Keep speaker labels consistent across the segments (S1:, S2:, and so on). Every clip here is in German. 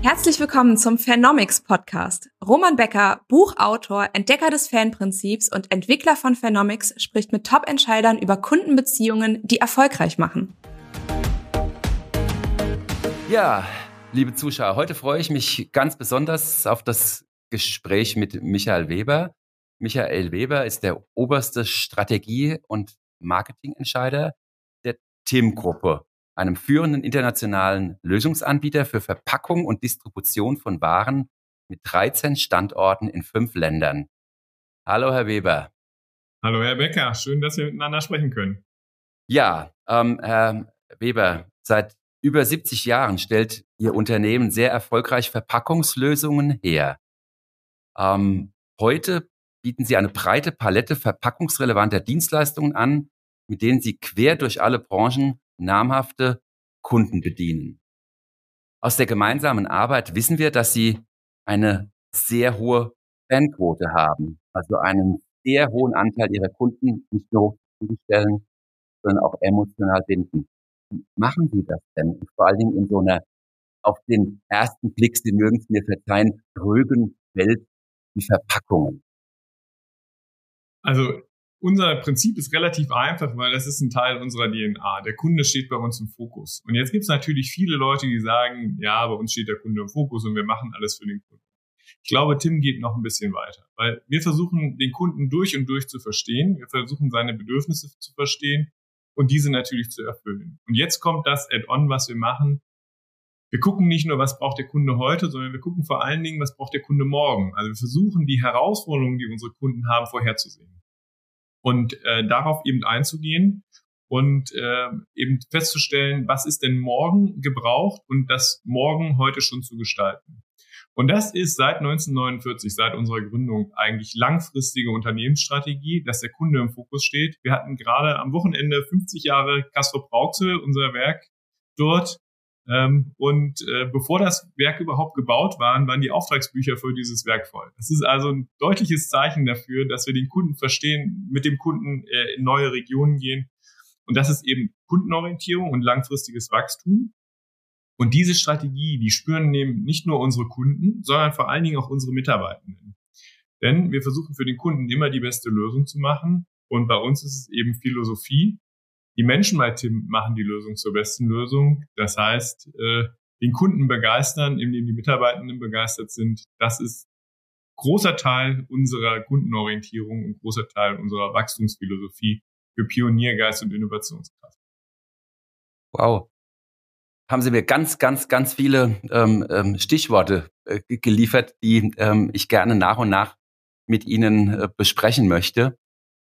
S1: Herzlich willkommen zum Phenomics Podcast. Roman Becker, Buchautor, Entdecker des Fanprinzips und Entwickler von Phenomics, spricht mit Top-Entscheidern über Kundenbeziehungen, die erfolgreich machen.
S2: Ja, liebe Zuschauer, heute freue ich mich ganz besonders auf das Gespräch mit Michael Weber. Michael Weber ist der oberste Strategie- und Marketingentscheider der TIM-Gruppe einem führenden internationalen Lösungsanbieter für Verpackung und Distribution von Waren mit 13 Standorten in fünf Ländern. Hallo, Herr Weber.
S3: Hallo, Herr Becker. Schön, dass wir miteinander sprechen können.
S2: Ja, ähm, Herr Weber, seit über 70 Jahren stellt Ihr Unternehmen sehr erfolgreich Verpackungslösungen her. Ähm, heute bieten Sie eine breite Palette verpackungsrelevanter Dienstleistungen an, mit denen Sie quer durch alle Branchen namhafte Kunden bedienen. Aus der gemeinsamen Arbeit wissen wir, dass sie eine sehr hohe Fanquote haben, also einen sehr hohen Anteil ihrer Kunden nicht nur zufriedenstellen, sondern auch emotional binden. Machen Sie das denn? Vor allen Dingen in so einer auf den ersten Blick, Sie mögen es mir verzeihen, trögen Welt wie Verpackungen.
S3: Also unser Prinzip ist relativ einfach, weil das ist ein Teil unserer DNA. Der Kunde steht bei uns im Fokus. Und jetzt gibt es natürlich viele Leute, die sagen, ja, bei uns steht der Kunde im Fokus und wir machen alles für den Kunden. Ich glaube, Tim geht noch ein bisschen weiter, weil wir versuchen, den Kunden durch und durch zu verstehen. Wir versuchen, seine Bedürfnisse zu verstehen und diese natürlich zu erfüllen. Und jetzt kommt das Add-on, was wir machen. Wir gucken nicht nur, was braucht der Kunde heute, sondern wir gucken vor allen Dingen, was braucht der Kunde morgen. Also wir versuchen, die Herausforderungen, die unsere Kunden haben, vorherzusehen und äh, darauf eben einzugehen und äh, eben festzustellen, was ist denn morgen gebraucht und das morgen heute schon zu gestalten. Und das ist seit 1949, seit unserer Gründung eigentlich langfristige Unternehmensstrategie, dass der Kunde im Fokus steht. Wir hatten gerade am Wochenende 50 Jahre Castro Brauxel, unser Werk dort. Ähm, und äh, bevor das Werk überhaupt gebaut war, waren die Auftragsbücher für dieses Werk voll. Das ist also ein deutliches Zeichen dafür, dass wir den Kunden verstehen, mit dem Kunden äh, in neue Regionen gehen. Und das ist eben Kundenorientierung und langfristiges Wachstum. Und diese Strategie, die spüren nehmen nicht nur unsere Kunden, sondern vor allen Dingen auch unsere Mitarbeitenden. Denn wir versuchen für den Kunden immer die beste Lösung zu machen. Und bei uns ist es eben Philosophie, die Menschen bei Tim machen die Lösung zur besten Lösung. Das heißt, äh, den Kunden begeistern, indem die Mitarbeitenden begeistert sind. Das ist großer Teil unserer Kundenorientierung und großer Teil unserer Wachstumsphilosophie für Pioniergeist und Innovationskraft.
S2: Wow. Haben Sie mir ganz, ganz, ganz viele ähm, ähm, Stichworte äh, geliefert, die ähm, ich gerne nach und nach mit Ihnen äh, besprechen möchte.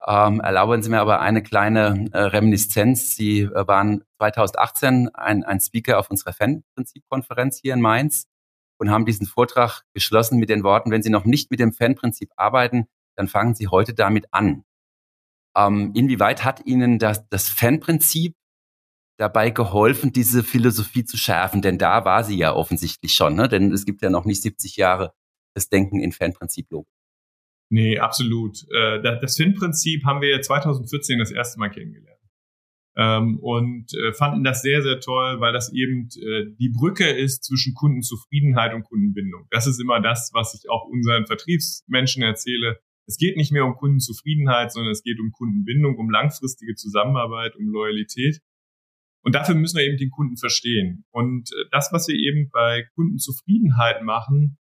S2: Ähm, erlauben Sie mir aber eine kleine äh, Reminiszenz. Sie äh, waren 2018 ein, ein Speaker auf unserer Fanprinzip-Konferenz hier in Mainz und haben diesen Vortrag geschlossen mit den Worten, wenn Sie noch nicht mit dem Fanprinzip arbeiten, dann fangen Sie heute damit an. Ähm, inwieweit hat Ihnen das, das Fanprinzip dabei geholfen, diese Philosophie zu schärfen? Denn da war sie ja offensichtlich schon, ne? denn es gibt ja noch nicht 70 Jahre das Denken in Fanprinzip-Logik.
S3: Nee, absolut. Äh, das FIN-Prinzip haben wir 2014 das erste Mal kennengelernt. Ähm, und äh, fanden das sehr, sehr toll, weil das eben äh, die Brücke ist zwischen Kundenzufriedenheit und Kundenbindung. Das ist immer das, was ich auch unseren Vertriebsmenschen erzähle. Es geht nicht mehr um Kundenzufriedenheit, sondern es geht um Kundenbindung, um langfristige Zusammenarbeit, um Loyalität. Und dafür müssen wir eben den Kunden verstehen. Und das, was wir eben bei Kundenzufriedenheit machen,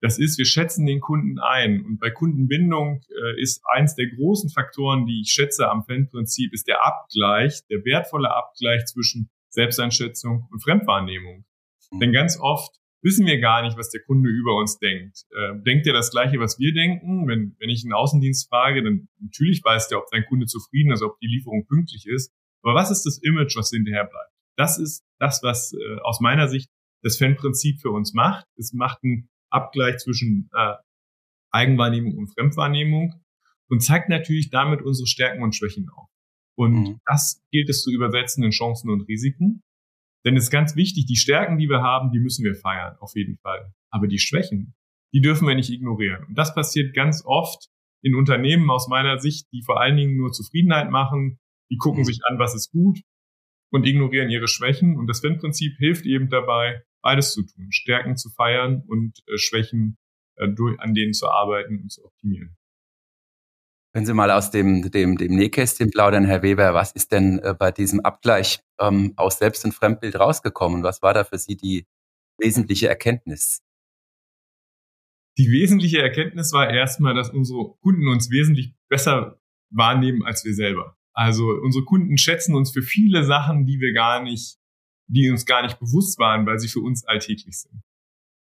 S3: das ist, wir schätzen den Kunden ein. Und bei Kundenbindung äh, ist eins der großen Faktoren, die ich schätze am Fan-Prinzip, ist der Abgleich, der wertvolle Abgleich zwischen Selbsteinschätzung und Fremdwahrnehmung. Mhm. Denn ganz oft wissen wir gar nicht, was der Kunde über uns denkt. Äh, denkt er das Gleiche, was wir denken? Wenn, wenn ich einen Außendienst frage, dann natürlich weiß der, ob sein Kunde zufrieden ist, ob die Lieferung pünktlich ist. Aber was ist das Image, was hinterher bleibt? Das ist das, was äh, aus meiner Sicht das Fan-Prinzip für uns macht. Es macht ein Abgleich zwischen äh, Eigenwahrnehmung und Fremdwahrnehmung und zeigt natürlich damit unsere Stärken und Schwächen auf. Und mhm. das gilt es zu übersetzen in Chancen und Risiken. Denn es ist ganz wichtig, die Stärken, die wir haben, die müssen wir feiern, auf jeden Fall. Aber die Schwächen, die dürfen wir nicht ignorieren. Und das passiert ganz oft in Unternehmen aus meiner Sicht, die vor allen Dingen nur Zufriedenheit machen, die gucken mhm. sich an, was ist gut und ignorieren ihre Schwächen. Und das Wenn-Prinzip hilft eben dabei, beides zu tun, Stärken zu feiern und äh, Schwächen äh, durch, an denen zu arbeiten und zu optimieren.
S2: Wenn Sie mal aus dem, dem, dem Nähkästchen plaudern, Herr Weber, was ist denn äh, bei diesem Abgleich ähm, aus Selbst- und Fremdbild rausgekommen? Was war da für Sie die wesentliche Erkenntnis?
S3: Die wesentliche Erkenntnis war erstmal, dass unsere Kunden uns wesentlich besser wahrnehmen als wir selber. Also unsere Kunden schätzen uns für viele Sachen, die wir gar nicht, die uns gar nicht bewusst waren, weil sie für uns alltäglich sind.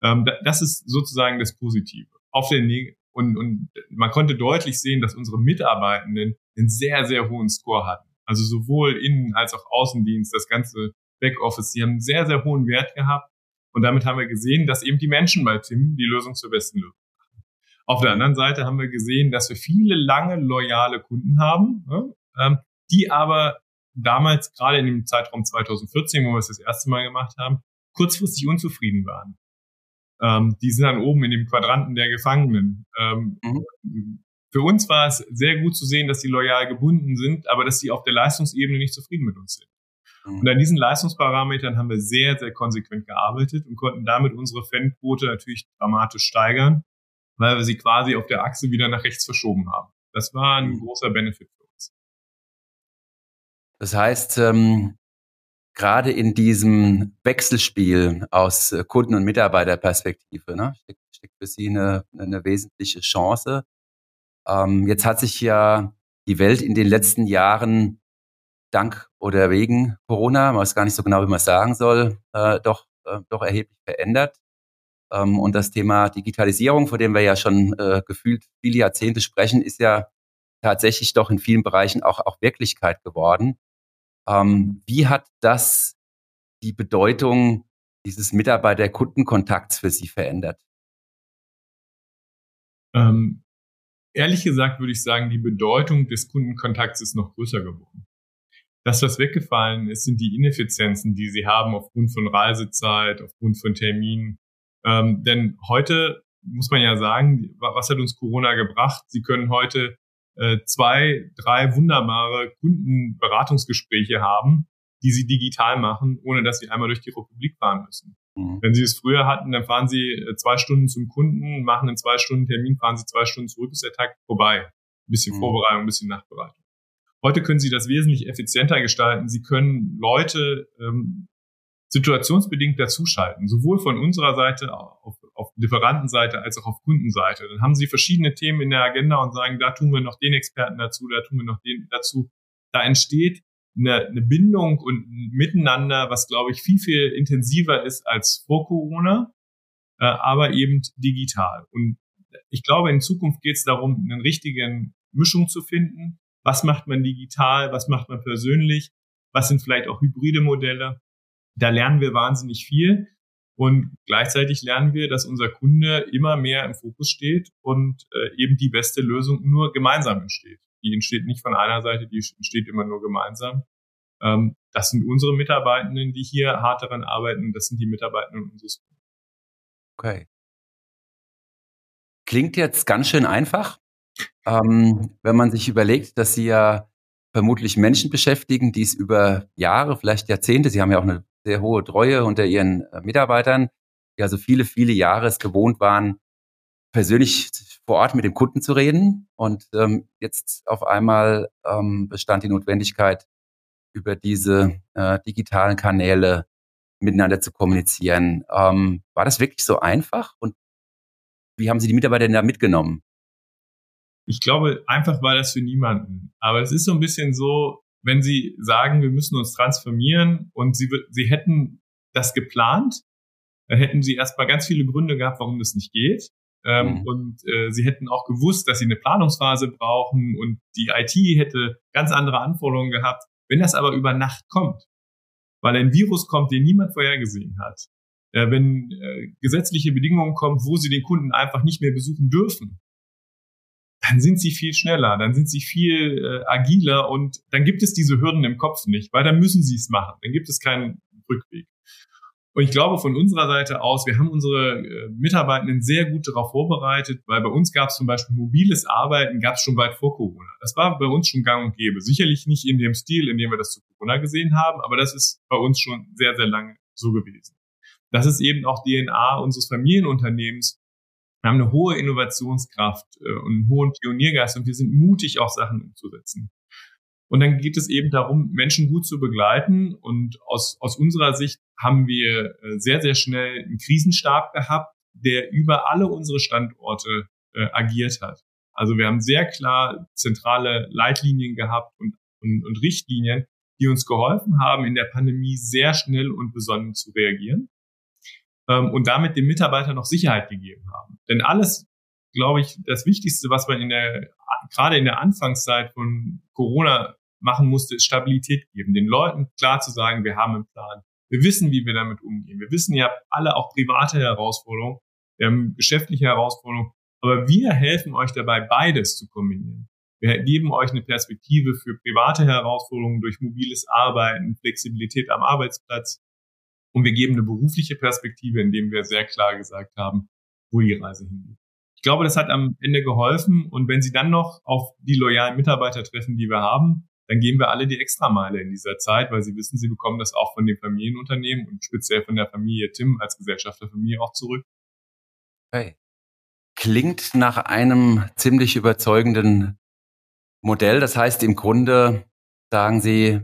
S3: Ähm, das ist sozusagen das Positive. Auf der Neg und, und man konnte deutlich sehen, dass unsere Mitarbeitenden einen sehr, sehr hohen Score hatten. Also sowohl Innen- als auch Außendienst, das ganze Backoffice, die haben einen sehr, sehr hohen Wert gehabt. Und damit haben wir gesehen, dass eben die Menschen bei Tim die Lösung zur besten Lösung machen. Auf der anderen Seite haben wir gesehen, dass wir viele lange loyale Kunden haben, ne, ähm, die aber damals, gerade in dem Zeitraum 2014, wo wir es das erste Mal gemacht haben, kurzfristig unzufrieden waren. Ähm, die sind dann oben in dem Quadranten der Gefangenen. Ähm, mhm. Für uns war es sehr gut zu sehen, dass die loyal gebunden sind, aber dass sie auf der Leistungsebene nicht zufrieden mit uns sind. Und an diesen Leistungsparametern haben wir sehr, sehr konsequent gearbeitet und konnten damit unsere Fanquote natürlich dramatisch steigern, weil wir sie quasi auf der Achse wieder nach rechts verschoben haben. Das war ein mhm. großer Benefit.
S2: Das heißt, ähm, gerade in diesem Wechselspiel aus äh, Kunden- und Mitarbeiterperspektive ne, steckt, steckt für Sie eine, eine wesentliche Chance. Ähm, jetzt hat sich ja die Welt in den letzten Jahren dank oder wegen Corona, man weiß gar nicht so genau, wie man es sagen soll, äh, doch, äh, doch erheblich verändert. Ähm, und das Thema Digitalisierung, vor dem wir ja schon äh, gefühlt viele Jahrzehnte sprechen, ist ja tatsächlich doch in vielen Bereichen auch, auch Wirklichkeit geworden. Ähm, wie hat das die Bedeutung dieses Mitarbeiter-Kundenkontakts für Sie verändert?
S3: Ähm, ehrlich gesagt würde ich sagen, die Bedeutung des Kundenkontakts ist noch größer geworden. Das, was weggefallen ist, sind die Ineffizienzen, die sie haben aufgrund von Reisezeit, aufgrund von Terminen. Ähm, denn heute muss man ja sagen, was hat uns Corona gebracht? Sie können heute zwei, drei wunderbare Kundenberatungsgespräche haben, die sie digital machen, ohne dass sie einmal durch die Republik fahren müssen. Mhm. Wenn sie es früher hatten, dann fahren sie äh, zwei Stunden zum Kunden, machen einen zwei Stunden Termin, fahren sie zwei Stunden zurück, ist der Tag vorbei. Ein bisschen mhm. Vorbereitung, ein bisschen Nachbereitung. Heute können Sie das wesentlich effizienter gestalten. Sie können Leute ähm, situationsbedingt dazuschalten, sowohl von unserer Seite auf, auf Lieferantenseite als auch auf Kundenseite. Dann haben Sie verschiedene Themen in der Agenda und sagen, da tun wir noch den Experten dazu, da tun wir noch den dazu. Da entsteht eine, eine Bindung und ein Miteinander, was glaube ich viel, viel intensiver ist als vor Corona, äh, aber eben digital. Und ich glaube, in Zukunft geht es darum, eine richtige Mischung zu finden was macht man digital? Was macht man persönlich? Was sind vielleicht auch hybride Modelle? Da lernen wir wahnsinnig viel. Und gleichzeitig lernen wir, dass unser Kunde immer mehr im Fokus steht und äh, eben die beste Lösung nur gemeinsam entsteht. Die entsteht nicht von einer Seite, die entsteht immer nur gemeinsam. Ähm, das sind unsere Mitarbeitenden, die hier hart daran arbeiten. Das sind die Mitarbeitenden unseres Kunden.
S2: Okay. Klingt jetzt ganz schön einfach. Ähm, wenn man sich überlegt, dass Sie ja vermutlich Menschen beschäftigen, die es über Jahre, vielleicht Jahrzehnte, Sie haben ja auch eine sehr hohe Treue unter Ihren äh, Mitarbeitern, die also viele, viele Jahre es gewohnt waren, persönlich vor Ort mit dem Kunden zu reden. Und ähm, jetzt auf einmal ähm, bestand die Notwendigkeit, über diese äh, digitalen Kanäle miteinander zu kommunizieren. Ähm, war das wirklich so einfach? Und wie haben Sie die Mitarbeiter denn da mitgenommen?
S3: Ich glaube, einfach war das für niemanden. Aber es ist so ein bisschen so, wenn Sie sagen, wir müssen uns transformieren und Sie, Sie hätten das geplant, dann hätten Sie erstmal ganz viele Gründe gehabt, warum das nicht geht. Ähm, mhm. Und äh, Sie hätten auch gewusst, dass Sie eine Planungsphase brauchen und die IT hätte ganz andere Anforderungen gehabt. Wenn das aber über Nacht kommt, weil ein Virus kommt, den niemand vorhergesehen hat, äh, wenn äh, gesetzliche Bedingungen kommen, wo Sie den Kunden einfach nicht mehr besuchen dürfen, dann sind sie viel schneller, dann sind sie viel äh, agiler und dann gibt es diese Hürden im Kopf nicht, weil dann müssen sie es machen, dann gibt es keinen Rückweg. Und ich glaube von unserer Seite aus, wir haben unsere äh, Mitarbeitenden sehr gut darauf vorbereitet, weil bei uns gab es zum Beispiel mobiles Arbeiten, gab es schon weit vor Corona. Das war bei uns schon gang und gäbe. Sicherlich nicht in dem Stil, in dem wir das zu Corona gesehen haben, aber das ist bei uns schon sehr, sehr lange so gewesen. das ist eben auch DNA unseres Familienunternehmens. Wir haben eine hohe Innovationskraft äh, und einen hohen Pioniergeist und wir sind mutig, auch Sachen umzusetzen. Und dann geht es eben darum, Menschen gut zu begleiten. Und aus, aus unserer Sicht haben wir äh, sehr, sehr schnell einen Krisenstab gehabt, der über alle unsere Standorte äh, agiert hat. Also wir haben sehr klar zentrale Leitlinien gehabt und, und, und Richtlinien, die uns geholfen haben, in der Pandemie sehr schnell und besonnen zu reagieren ähm, und damit dem Mitarbeiter noch Sicherheit gegeben haben. Denn alles, glaube ich, das Wichtigste, was man in der gerade in der Anfangszeit von Corona machen musste, ist Stabilität geben. Den Leuten klar zu sagen, wir haben einen Plan. Wir wissen, wie wir damit umgehen. Wir wissen, ihr habt alle auch private Herausforderungen, wir haben geschäftliche Herausforderungen, aber wir helfen euch dabei, beides zu kombinieren. Wir geben euch eine Perspektive für private Herausforderungen durch mobiles Arbeiten, Flexibilität am Arbeitsplatz. Und wir geben eine berufliche Perspektive, indem wir sehr klar gesagt haben, wo die Reise hingeht. Ich glaube, das hat am Ende geholfen. Und wenn Sie dann noch auf die loyalen Mitarbeiter treffen, die wir haben, dann gehen wir alle die Extrameile in dieser Zeit, weil Sie wissen, Sie bekommen das auch von den Familienunternehmen und speziell von der Familie Tim als Gesellschaft der Familie auch zurück.
S2: Okay. Klingt nach einem ziemlich überzeugenden Modell. Das heißt, im Grunde sagen Sie,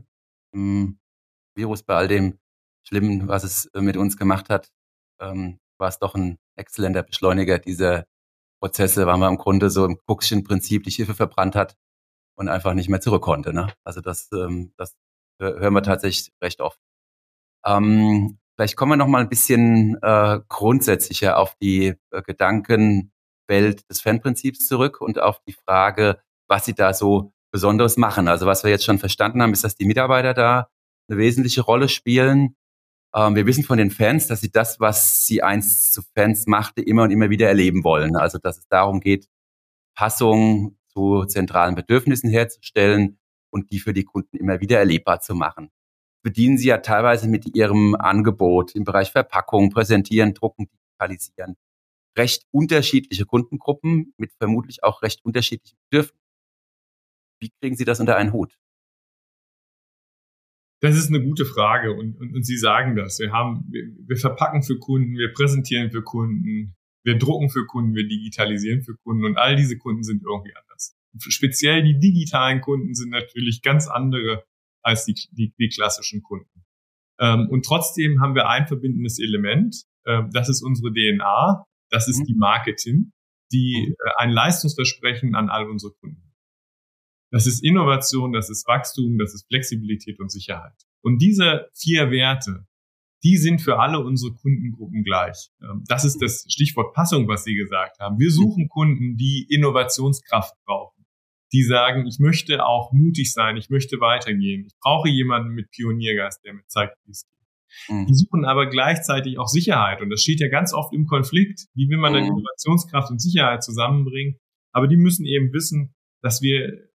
S2: hm, Virus bei all dem Schlimmen, was es mit uns gemacht hat, ähm, war es doch ein exzellenter Beschleuniger dieser Prozesse, weil man im Grunde so im Kuckschen-Prinzip die Schiffe verbrannt hat und einfach nicht mehr zurück konnte. Ne? Also das, ähm, das hören wir tatsächlich recht oft. Ähm, vielleicht kommen wir noch mal ein bisschen äh, grundsätzlicher auf die äh, Gedankenwelt des Fanprinzips zurück und auf die Frage, was Sie da so Besonderes machen. Also was wir jetzt schon verstanden haben, ist, dass die Mitarbeiter da eine wesentliche Rolle spielen. Ähm, wir wissen von den Fans, dass sie das, was sie einst zu Fans machte, immer und immer wieder erleben wollen. Also dass es darum geht, Passung zu zentralen Bedürfnissen herzustellen und die für die Kunden immer wieder erlebbar zu machen. Bedienen Sie ja teilweise mit Ihrem Angebot im Bereich Verpackung, Präsentieren, Drucken, Digitalisieren recht unterschiedliche Kundengruppen mit vermutlich auch recht unterschiedlichen Bedürfnissen. Wie kriegen Sie das unter einen Hut?
S3: Das ist eine gute Frage und, und, und Sie sagen das. Wir haben, wir, wir verpacken für Kunden, wir präsentieren für Kunden, wir drucken für Kunden, wir digitalisieren für Kunden und all diese Kunden sind irgendwie anders. Speziell die digitalen Kunden sind natürlich ganz andere als die, die, die klassischen Kunden. Ähm, und trotzdem haben wir ein verbindendes Element. Ähm, das ist unsere DNA. Das ist mhm. die Marketing, die äh, ein Leistungsversprechen an all unsere Kunden. Das ist Innovation, das ist Wachstum, das ist Flexibilität und Sicherheit. Und diese vier Werte, die sind für alle unsere Kundengruppen gleich. Ähm, das ist das Stichwort Passung, was Sie gesagt haben. Wir suchen Kunden, die Innovationskraft brauchen, die sagen, ich möchte auch mutig sein, ich möchte weitergehen, ich brauche jemanden mit Pioniergeist, der mir zeigt, wie es geht. Mhm. Die suchen aber gleichzeitig auch Sicherheit und das steht ja ganz oft im Konflikt. Wie will man dann mhm. Innovationskraft und Sicherheit zusammenbringen? Aber die müssen eben wissen, dass wir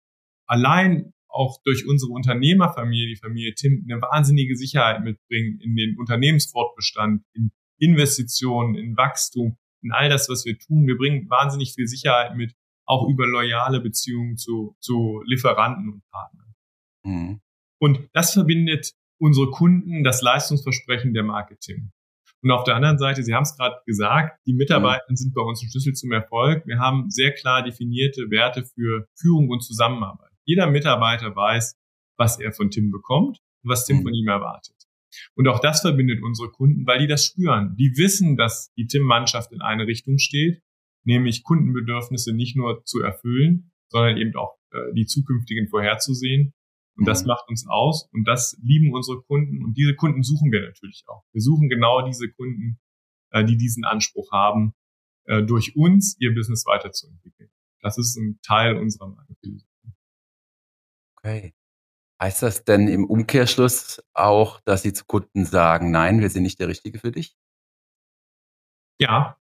S3: allein auch durch unsere Unternehmerfamilie, die Familie Tim, eine wahnsinnige Sicherheit mitbringen in den Unternehmensfortbestand, in Investitionen, in Wachstum, in all das, was wir tun. Wir bringen wahnsinnig viel Sicherheit mit, auch über loyale Beziehungen zu, zu Lieferanten und Partnern. Mhm. Und das verbindet unsere Kunden, das Leistungsversprechen der Marketing. Und auf der anderen Seite, Sie haben es gerade gesagt, die Mitarbeiter mhm. sind bei uns ein Schlüssel zum Erfolg. Wir haben sehr klar definierte Werte für Führung und Zusammenarbeit. Jeder Mitarbeiter weiß, was er von Tim bekommt und was Tim mhm. von ihm erwartet. Und auch das verbindet unsere Kunden, weil die das spüren. Die wissen, dass die Tim-Mannschaft in eine Richtung steht, nämlich Kundenbedürfnisse nicht nur zu erfüllen, sondern eben auch äh, die zukünftigen vorherzusehen. Und das mhm. macht uns aus und das lieben unsere Kunden und diese Kunden suchen wir natürlich auch. Wir suchen genau diese Kunden, äh, die diesen Anspruch haben, äh, durch uns ihr Business weiterzuentwickeln. Das ist ein Teil unserer Markenphilosophie.
S2: Okay. Heißt das denn im Umkehrschluss auch, dass Sie zu Kunden sagen, nein, wir sind nicht der Richtige für dich?
S3: Ja,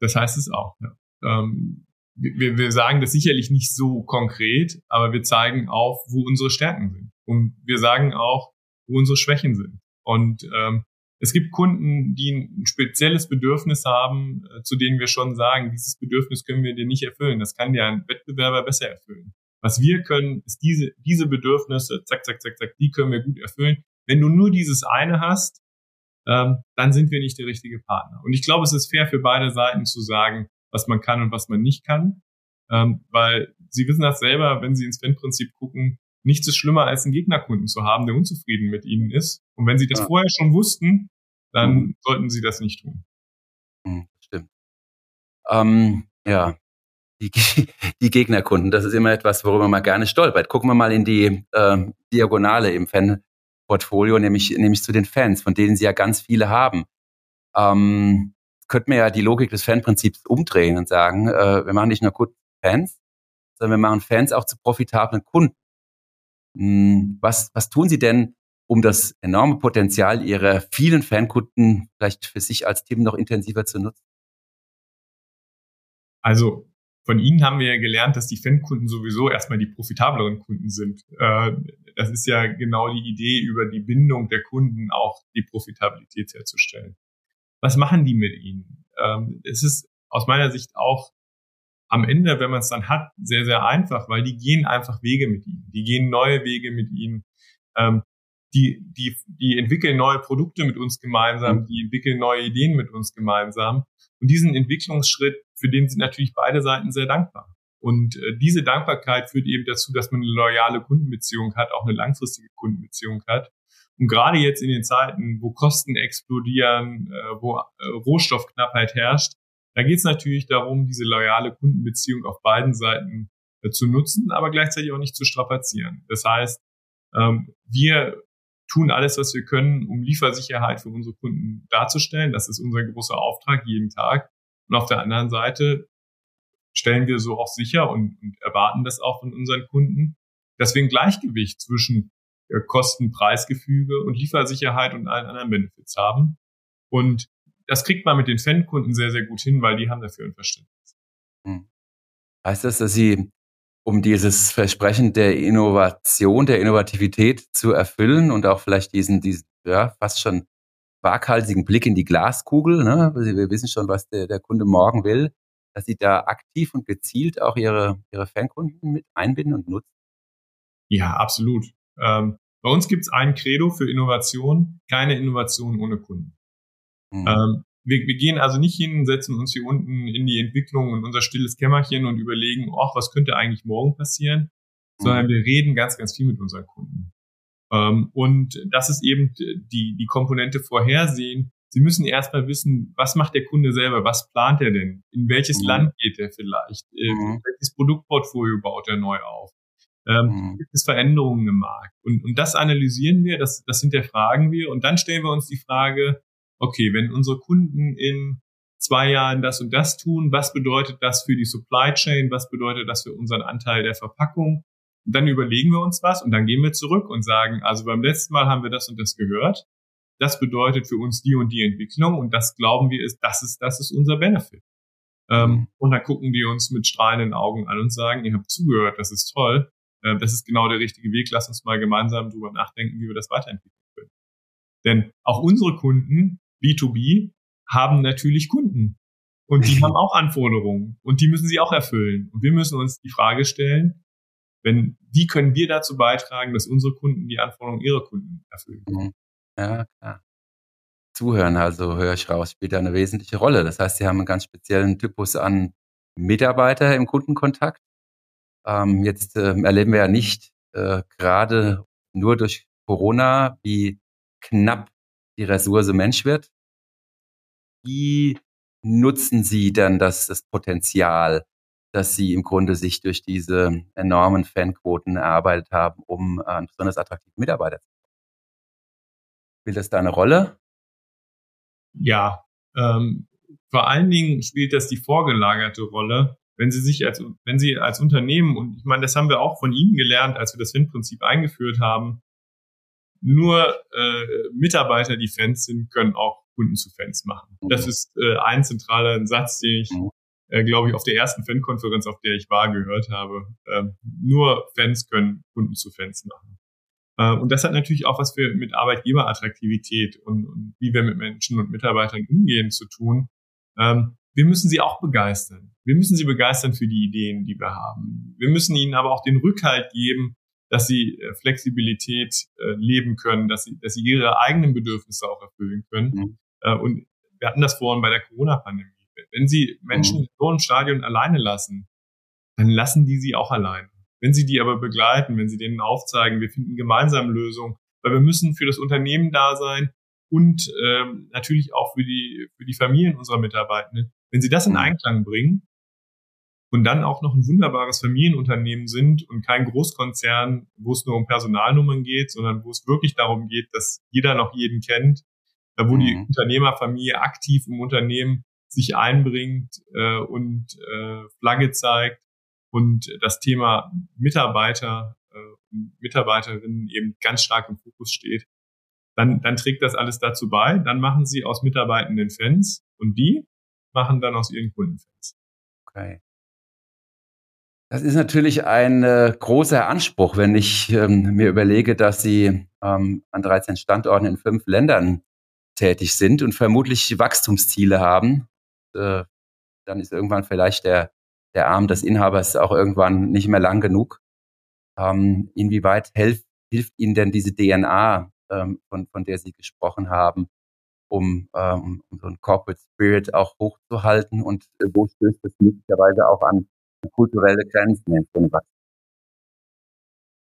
S3: das heißt es auch. Ja. Ähm, wir, wir sagen das sicherlich nicht so konkret, aber wir zeigen auf, wo unsere Stärken sind. Und wir sagen auch, wo unsere Schwächen sind. Und ähm, es gibt Kunden, die ein spezielles Bedürfnis haben, äh, zu denen wir schon sagen, dieses Bedürfnis können wir dir nicht erfüllen. Das kann dir ein Wettbewerber besser erfüllen. Was wir können, ist diese, diese Bedürfnisse, zack, zack, zack, zack, die können wir gut erfüllen. Wenn du nur dieses eine hast, ähm, dann sind wir nicht der richtige Partner. Und ich glaube, es ist fair für beide Seiten zu sagen, was man kann und was man nicht kann. Ähm, weil Sie wissen das selber, wenn Sie ins Fan-Prinzip gucken, nichts ist schlimmer, als einen Gegnerkunden zu haben, der unzufrieden mit Ihnen ist. Und wenn Sie das ja. vorher schon wussten, dann mhm. sollten Sie das nicht tun.
S2: Mhm, stimmt. Ähm, ja, die, die Gegnerkunden, das ist immer etwas, worüber man gerne stolpert. Gucken wir mal in die äh, Diagonale im Fan-Portfolio, nämlich, nämlich zu den Fans, von denen Sie ja ganz viele haben. Ähm, könnte man ja die Logik des Fanprinzips umdrehen und sagen, äh, wir machen nicht nur gut Fans, sondern wir machen Fans auch zu profitablen Kunden. Hm, was, was tun Sie denn, um das enorme Potenzial Ihrer vielen Fankunden vielleicht für sich als Team noch intensiver zu nutzen?
S3: Also von Ihnen haben wir ja gelernt, dass die Fankunden sowieso erstmal die profitableren Kunden sind. Äh, das ist ja genau die Idee, über die Bindung der Kunden auch die Profitabilität herzustellen. Was machen die mit Ihnen? Ähm, es ist aus meiner Sicht auch am Ende, wenn man es dann hat, sehr, sehr einfach, weil die gehen einfach Wege mit Ihnen. Die gehen neue Wege mit Ihnen. Ähm, die, die, die entwickeln neue Produkte mit uns gemeinsam, die entwickeln neue Ideen mit uns gemeinsam. Und diesen Entwicklungsschritt, für den sind natürlich beide Seiten sehr dankbar. Und äh, diese Dankbarkeit führt eben dazu, dass man eine loyale Kundenbeziehung hat, auch eine langfristige Kundenbeziehung hat. Und gerade jetzt in den Zeiten, wo Kosten explodieren, äh, wo äh, Rohstoffknappheit herrscht, da geht es natürlich darum, diese loyale Kundenbeziehung auf beiden Seiten äh, zu nutzen, aber gleichzeitig auch nicht zu strapazieren. Das heißt, ähm, wir tun alles, was wir können, um Liefersicherheit für unsere Kunden darzustellen. Das ist unser großer Auftrag jeden Tag. Und auf der anderen Seite stellen wir so auch sicher und, und erwarten das auch von unseren Kunden, dass wir ein Gleichgewicht zwischen äh, Kosten-Preisgefüge und Liefersicherheit und allen anderen Benefits haben. Und das kriegt man mit den Fan-Kunden sehr, sehr gut hin, weil die haben dafür ein Verständnis. Hm.
S2: Heißt das, dass Sie um dieses Versprechen der Innovation, der Innovativität zu erfüllen und auch vielleicht diesen, diesen ja, fast schon waghalsigen Blick in die Glaskugel. Ne? Wir wissen schon, was der, der Kunde morgen will, dass sie da aktiv und gezielt auch ihre, ihre Fankunden mit einbinden und nutzen.
S3: Ja, absolut. Ähm, bei uns gibt es ein Credo für Innovation, keine Innovation ohne Kunden. Mhm. Ähm, wir, wir gehen also nicht hin, setzen uns hier unten in die Entwicklung und unser stilles Kämmerchen und überlegen, ach, was könnte eigentlich morgen passieren, mhm. sondern wir reden ganz, ganz viel mit unseren Kunden. Ähm, und das ist eben die, die Komponente vorhersehen. Sie müssen erstmal wissen, was macht der Kunde selber, was plant er denn, in welches mhm. Land geht er vielleicht, äh, mhm. welches Produktportfolio baut er neu auf. Ähm, mhm. Gibt es Veränderungen im Markt? Und, und das analysieren wir, das, das hinterfragen wir und dann stellen wir uns die Frage, okay, wenn unsere Kunden in zwei Jahren das und das tun, was bedeutet das für die Supply Chain, was bedeutet das für unseren Anteil der Verpackung? Und dann überlegen wir uns was und dann gehen wir zurück und sagen, also beim letzten Mal haben wir das und das gehört. Das bedeutet für uns die und die Entwicklung und das glauben wir ist, das ist, das ist unser Benefit. Ähm, mhm. und dann gucken die uns mit strahlenden Augen an und sagen, ihr habt zugehört, das ist toll, äh, das ist genau der richtige Weg, lass uns mal gemeinsam drüber nachdenken, wie wir das weiterentwickeln können. Denn auch unsere Kunden B2B haben natürlich Kunden. Und die haben auch Anforderungen und die müssen sie auch erfüllen. Und wir müssen uns die Frage stellen, wenn, wie können wir dazu beitragen, dass unsere Kunden die Anforderungen ihrer Kunden erfüllen? Mhm.
S2: Ja, klar. Zuhören, also höre ich raus, spielt da eine wesentliche Rolle. Das heißt, Sie haben einen ganz speziellen Typus an Mitarbeiter im Kundenkontakt. Ähm, jetzt äh, erleben wir ja nicht äh, gerade nur durch Corona, wie knapp die Ressource Mensch wird. Wie nutzen Sie dann das, das Potenzial, dass Sie im Grunde sich durch diese enormen Fanquoten erarbeitet haben, um äh, einen besonders attraktiven Mitarbeiter zu bekommen? Spielt das da eine Rolle?
S3: Ja, ähm, vor allen Dingen spielt das die vorgelagerte Rolle, wenn Sie sich als, wenn Sie als Unternehmen, und ich meine, das haben wir auch von Ihnen gelernt, als wir das FIN-Prinzip eingeführt haben, nur äh, Mitarbeiter, die Fans sind, können auch Kunden zu Fans machen. Mhm. Das ist äh, ein zentraler Satz, den ich, mhm. Äh, glaube ich, auf der ersten Fan-Konferenz, auf der ich war, gehört habe. Ähm, nur Fans können Kunden zu Fans machen. Äh, und das hat natürlich auch was für mit Arbeitgeberattraktivität und, und wie wir mit Menschen und Mitarbeitern umgehen zu tun. Ähm, wir müssen sie auch begeistern. Wir müssen sie begeistern für die Ideen, die wir haben. Wir müssen ihnen aber auch den Rückhalt geben, dass sie äh, Flexibilität äh, leben können, dass sie, dass sie ihre eigenen Bedürfnisse auch erfüllen können. Mhm. Äh, und wir hatten das vorhin bei der Corona-Pandemie. Wenn Sie Menschen mhm. in so einem Stadion alleine lassen, dann lassen die sie auch allein. Wenn Sie die aber begleiten, wenn Sie denen aufzeigen, wir finden gemeinsam Lösungen, weil wir müssen für das Unternehmen da sein und ähm, natürlich auch für die, für die Familien unserer Mitarbeitenden. Wenn Sie das in mhm. Einklang bringen, und dann auch noch ein wunderbares Familienunternehmen sind und kein Großkonzern, wo es nur um Personalnummern geht, sondern wo es wirklich darum geht, dass jeder noch jeden kennt, da wo mhm. die Unternehmerfamilie aktiv im Unternehmen sich einbringt äh, und äh, Flagge zeigt und das Thema Mitarbeiter äh, Mitarbeiterinnen eben ganz stark im Fokus steht, dann, dann trägt das alles dazu bei. Dann machen sie aus Mitarbeitenden Fans und die machen dann aus ihren Kunden Fans.
S2: Okay. Das ist natürlich ein äh, großer Anspruch, wenn ich ähm, mir überlege, dass Sie ähm, an 13 Standorten in fünf Ländern tätig sind und vermutlich Wachstumsziele haben. Äh, dann ist irgendwann vielleicht der, der Arm des Inhabers auch irgendwann nicht mehr lang genug. Ähm, inwieweit helf, hilft Ihnen denn diese DNA, ähm, von, von der Sie gesprochen haben, um, ähm, um so einen Corporate Spirit auch hochzuhalten und äh, wo stößt das möglicherweise auch an kulturelle Grenzen in so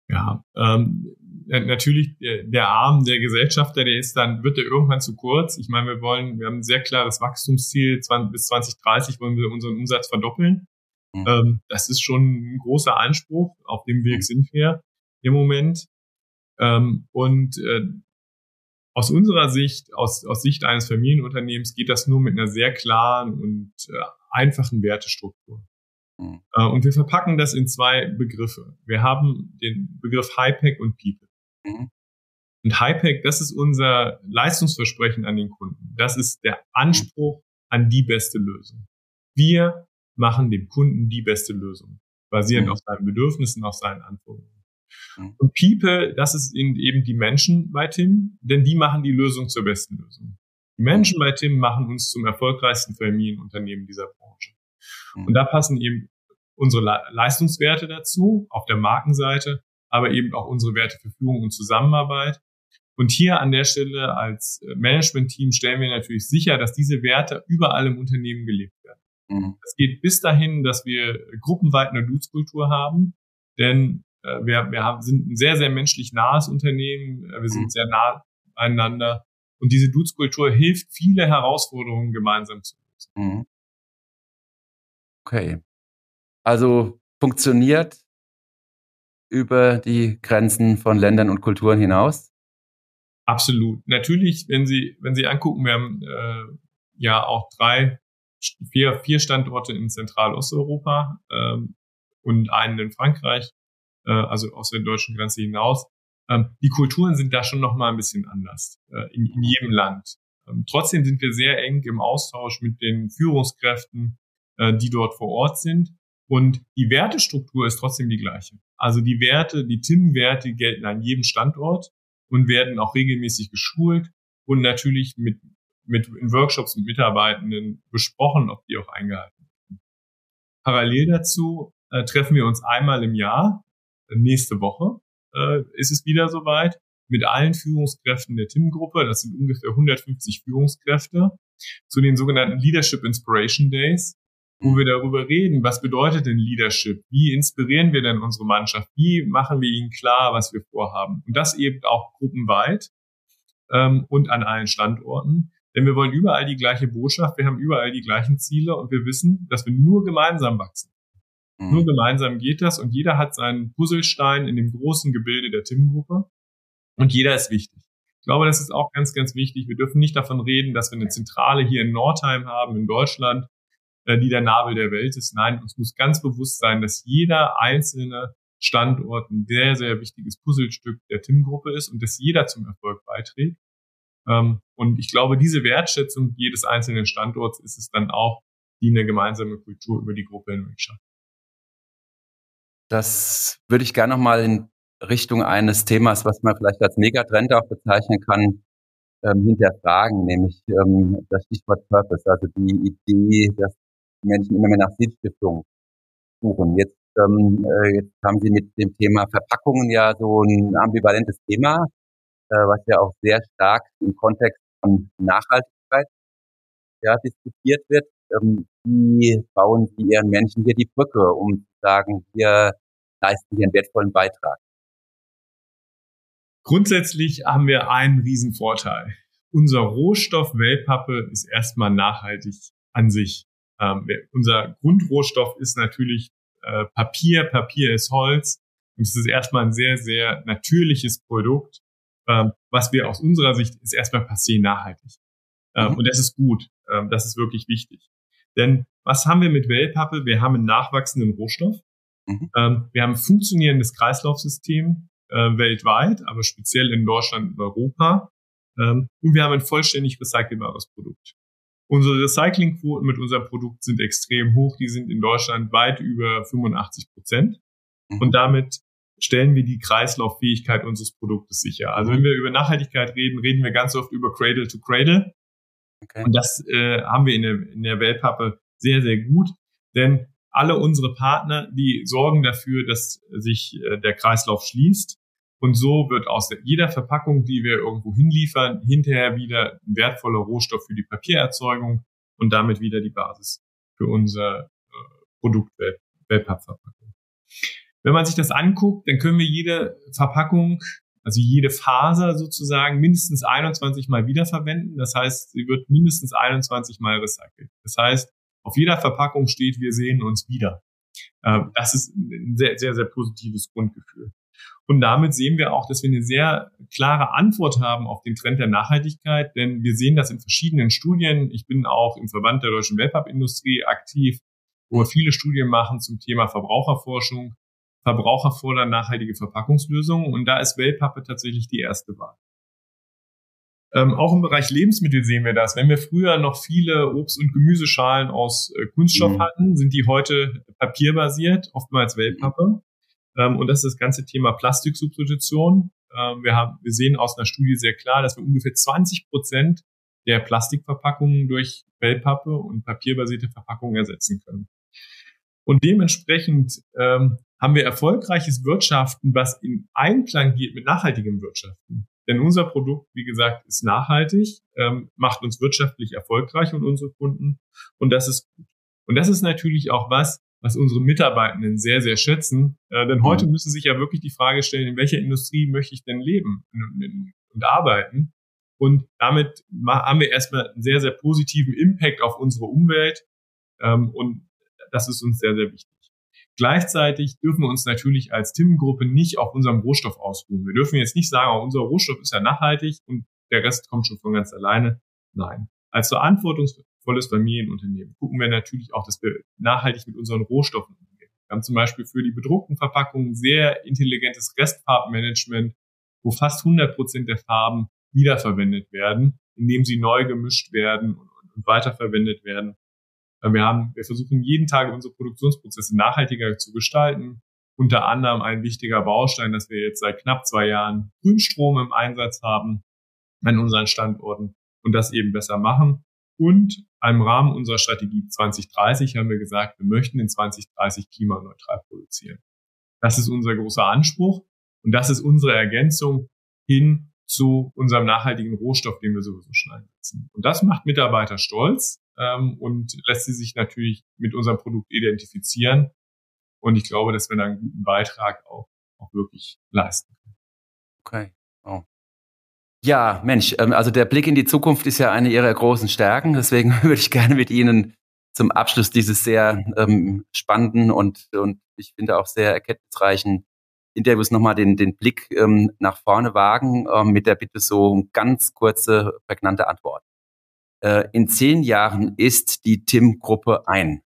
S3: Ja, ähm, natürlich der, der Arm der Gesellschafter, der ist dann, wird der irgendwann zu kurz. Ich meine, wir wollen, wir haben ein sehr klares Wachstumsziel, 20, bis 2030 wollen wir unseren Umsatz verdoppeln. Mhm. Ähm, das ist schon ein großer Anspruch. Auf dem Weg mhm. sind wir im Moment. Ähm, und äh, aus unserer Sicht, aus, aus Sicht eines Familienunternehmens, geht das nur mit einer sehr klaren und äh, einfachen Wertestruktur. Mhm. Äh, und wir verpacken das in zwei Begriffe. Wir haben den Begriff High-Pack und People. Mhm. Und High-Pack, das ist unser Leistungsversprechen an den Kunden. Das ist der Anspruch an die beste Lösung. Wir machen dem Kunden die beste Lösung, basierend mhm. auf seinen Bedürfnissen, auf seinen Anforderungen. Mhm. Und People, das ist eben die Menschen bei Tim, denn die machen die Lösung zur besten Lösung. Die Menschen bei Tim machen uns zum erfolgreichsten Familienunternehmen dieser Branche. Und da passen eben unsere Leistungswerte dazu auf der Markenseite, aber eben auch unsere Werte für Führung und Zusammenarbeit. Und hier an der Stelle als äh, Management-Team stellen wir natürlich sicher, dass diese Werte überall im Unternehmen gelebt werden. Mhm. Es geht bis dahin, dass wir gruppenweit eine Dutzkultur haben, denn äh, wir, wir haben, sind ein sehr, sehr menschlich nahes Unternehmen, äh, wir sind mhm. sehr nah beieinander und diese Dutzkultur hilft, viele Herausforderungen gemeinsam zu lösen. Mhm.
S2: Okay. Also funktioniert über die Grenzen von Ländern und Kulturen hinaus?
S3: Absolut. Natürlich, wenn Sie, wenn Sie angucken, wir haben äh, ja auch drei, vier, vier Standorte in Zentralosteuropa ähm, und einen in Frankreich, äh, also aus der deutschen Grenze hinaus. Ähm, die Kulturen sind da schon noch mal ein bisschen anders äh, in, in jedem Land. Ähm, trotzdem sind wir sehr eng im Austausch mit den Führungskräften, äh, die dort vor Ort sind. Und die Wertestruktur ist trotzdem die gleiche. Also die Werte, die TIM-Werte gelten an jedem Standort und werden auch regelmäßig geschult und natürlich mit, mit in Workshops mit Mitarbeitenden besprochen, ob die auch eingehalten werden. Parallel dazu äh, treffen wir uns einmal im Jahr. Nächste Woche äh, ist es wieder soweit mit allen Führungskräften der TIM-Gruppe. Das sind ungefähr 150 Führungskräfte zu den sogenannten Leadership Inspiration Days wo wir darüber reden, was bedeutet denn Leadership? Wie inspirieren wir denn unsere Mannschaft? Wie machen wir ihnen klar, was wir vorhaben? Und das eben auch gruppenweit ähm, und an allen Standorten. Denn wir wollen überall die gleiche Botschaft, wir haben überall die gleichen Ziele und wir wissen, dass wir nur gemeinsam wachsen. Mhm. Nur gemeinsam geht das und jeder hat seinen Puzzlestein in dem großen Gebilde der TIM-Gruppe und jeder ist wichtig. Ich glaube, das ist auch ganz, ganz wichtig. Wir dürfen nicht davon reden, dass wir eine Zentrale hier in Nordheim haben, in Deutschland, die der Nabel der Welt ist. Nein, uns muss ganz bewusst sein, dass jeder einzelne Standort ein sehr, sehr wichtiges Puzzlestück der TIM-Gruppe ist und dass jeder zum Erfolg beiträgt. Ähm, und ich glaube, diese Wertschätzung jedes einzelnen Standorts ist es dann auch, die eine gemeinsame Kultur über die Gruppe hinweg schafft.
S2: Das würde ich gerne nochmal in Richtung eines Themas, was man vielleicht als Megatrend auch bezeichnen kann, ähm, hinterfragen, nämlich ähm, das Stichwort Purpose, also die Idee, dass Menschen immer mehr nach Sinnstiftung suchen. Jetzt ähm, äh, jetzt haben Sie mit dem Thema Verpackungen ja so ein ambivalentes Thema, äh, was ja auch sehr stark im Kontext von Nachhaltigkeit ja, diskutiert wird. Ähm, wie bauen Sie Ihren Menschen hier die Brücke, um zu sagen, wir leisten hier einen wertvollen Beitrag?
S3: Grundsätzlich haben wir einen Riesenvorteil. Unser Rohstoff Wellpappe ist erstmal nachhaltig an sich. Ähm, unser Grundrohstoff ist natürlich äh, Papier. Papier ist Holz. Und es ist erstmal ein sehr, sehr natürliches Produkt, ähm, was wir aus unserer Sicht ist erstmal passé nachhaltig. Ähm, mhm. Und das ist gut. Ähm, das ist wirklich wichtig. Denn was haben wir mit Wellpappe? Wir haben einen nachwachsenden Rohstoff. Mhm. Ähm, wir haben ein funktionierendes Kreislaufsystem äh, weltweit, aber speziell in Deutschland und Europa. Ähm, und wir haben ein vollständig recycelbares Produkt. Unsere Recyclingquoten mit unserem Produkt sind extrem hoch. Die sind in Deutschland weit über 85 Prozent. Mhm. Und damit stellen wir die Kreislauffähigkeit unseres Produktes sicher. Also mhm. wenn wir über Nachhaltigkeit reden, reden wir ganz oft über Cradle to Cradle. Okay. Und das äh, haben wir in der, in der Wellpappe sehr, sehr gut. Denn alle unsere Partner, die sorgen dafür, dass sich äh, der Kreislauf schließt. Und so wird aus jeder Verpackung, die wir irgendwo hinliefern, hinterher wieder ein wertvoller Rohstoff für die Papiererzeugung und damit wieder die Basis für unser äh, Produkt Wellpappverpackung. Wenn man sich das anguckt, dann können wir jede Verpackung, also jede Faser sozusagen mindestens 21 Mal wiederverwenden. Das heißt, sie wird mindestens 21 Mal recycelt. Das heißt, auf jeder Verpackung steht, wir sehen uns wieder. Ähm, das ist ein sehr, sehr, sehr positives Grundgefühl. Und damit sehen wir auch, dass wir eine sehr klare Antwort haben auf den Trend der Nachhaltigkeit, denn wir sehen das in verschiedenen Studien. Ich bin auch im Verband der deutschen Wellpappindustrie aktiv, wo wir viele Studien machen zum Thema Verbraucherforschung. Verbraucher fordern nachhaltige Verpackungslösungen und da ist Wellpappe tatsächlich die erste Wahl. Ähm, auch im Bereich Lebensmittel sehen wir das. Wenn wir früher noch viele Obst- und Gemüseschalen aus äh, Kunststoff mhm. hatten, sind die heute papierbasiert, oftmals Wellpappe. Ähm, und das ist das ganze Thema Plastiksubstitution. Ähm, wir, haben, wir sehen aus einer Studie sehr klar, dass wir ungefähr 20 Prozent der Plastikverpackungen durch Wellpappe und papierbasierte Verpackungen ersetzen können. Und dementsprechend ähm, haben wir erfolgreiches Wirtschaften, was in Einklang geht mit nachhaltigem Wirtschaften. Denn unser Produkt, wie gesagt, ist nachhaltig, ähm, macht uns wirtschaftlich erfolgreich und unsere Kunden. Und das ist gut. Und das ist natürlich auch was, was unsere Mitarbeitenden sehr, sehr schätzen. Äh, denn heute mhm. müssen sich ja wirklich die Frage stellen, in welcher Industrie möchte ich denn leben und, und arbeiten? Und damit haben wir erstmal einen sehr, sehr positiven Impact auf unsere Umwelt. Ähm, und das ist uns sehr, sehr wichtig. Gleichzeitig dürfen wir uns natürlich als Timmengruppe nicht auf unserem Rohstoff ausruhen. Wir dürfen jetzt nicht sagen, oh, unser Rohstoff ist ja nachhaltig und der Rest kommt schon von ganz alleine. Nein. Als verantwortungs volles Familienunternehmen gucken wir natürlich auch, dass wir nachhaltig mit unseren Rohstoffen umgehen. Wir haben zum Beispiel für die bedruckten Verpackungen sehr intelligentes Restfarbmanagement, wo fast 100 Prozent der Farben wiederverwendet werden, indem sie neu gemischt werden und, weiterverwendet werden. Wir haben, wir versuchen jeden Tag unsere Produktionsprozesse nachhaltiger zu gestalten. Unter anderem ein wichtiger Baustein, dass wir jetzt seit knapp zwei Jahren Grünstrom im Einsatz haben an unseren Standorten und das eben besser machen. Und im Rahmen unserer Strategie 2030 haben wir gesagt, wir möchten in 2030 klimaneutral produzieren. Das ist unser großer Anspruch und das ist unsere Ergänzung hin zu unserem nachhaltigen Rohstoff, den wir sowieso schon einsetzen. Und das macht Mitarbeiter stolz ähm, und lässt sie sich natürlich mit unserem Produkt identifizieren. Und ich glaube, dass wir da einen guten Beitrag auch, auch wirklich leisten können.
S2: Okay. Oh. Ja, Mensch, ähm, also der Blick in die Zukunft ist ja eine Ihrer großen Stärken. Deswegen würde ich gerne mit Ihnen zum Abschluss dieses sehr ähm, spannenden und, und ich finde auch sehr erkenntnisreichen Interviews nochmal den, den Blick ähm, nach vorne wagen, ähm, mit der Bitte so ganz kurze, prägnante Antwort. Äh, in zehn Jahren ist die TIM-Gruppe ein.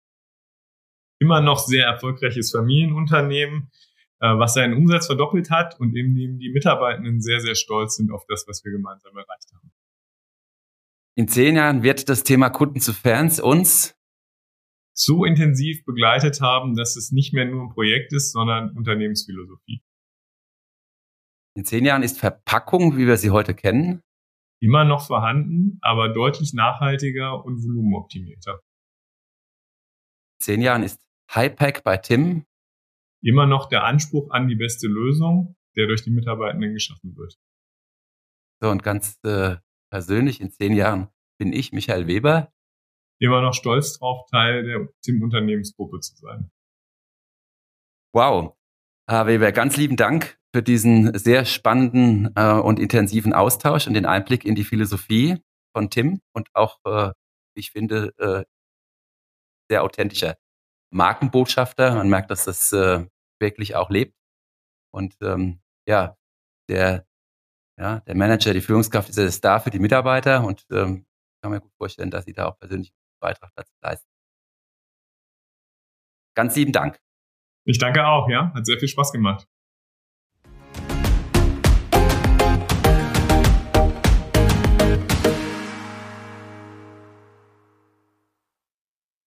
S3: Immer noch sehr erfolgreiches Familienunternehmen was seinen Umsatz verdoppelt hat und in dem die Mitarbeitenden sehr, sehr stolz sind auf das, was wir gemeinsam erreicht haben.
S2: In zehn Jahren wird das Thema Kunden zu Fans uns
S3: so intensiv begleitet haben, dass es nicht mehr nur ein Projekt ist, sondern Unternehmensphilosophie.
S2: In zehn Jahren ist Verpackung, wie wir sie heute kennen,
S3: immer noch vorhanden, aber deutlich nachhaltiger und volumenoptimierter.
S2: In zehn Jahren ist Highpack bei Tim
S3: immer noch der Anspruch an die beste Lösung, der durch die Mitarbeitenden geschaffen wird.
S2: So, und ganz äh, persönlich in zehn Jahren bin ich, Michael Weber.
S3: Immer noch stolz drauf, Teil der Team-Unternehmensgruppe zu sein.
S2: Wow. Herr Weber, ganz lieben Dank für diesen sehr spannenden äh, und intensiven Austausch und den Einblick in die Philosophie von Tim und auch, äh, ich finde, äh, sehr authentischer Markenbotschafter. Man merkt, dass das äh, wirklich auch lebt. Und ähm, ja, der, ja, der Manager, die Führungskraft ist ja da für die Mitarbeiter und ähm, kann mir gut vorstellen, dass sie da auch persönlich einen Beitrag dazu leisten. Ganz lieben Dank.
S3: Ich danke auch, ja. Hat sehr viel Spaß gemacht.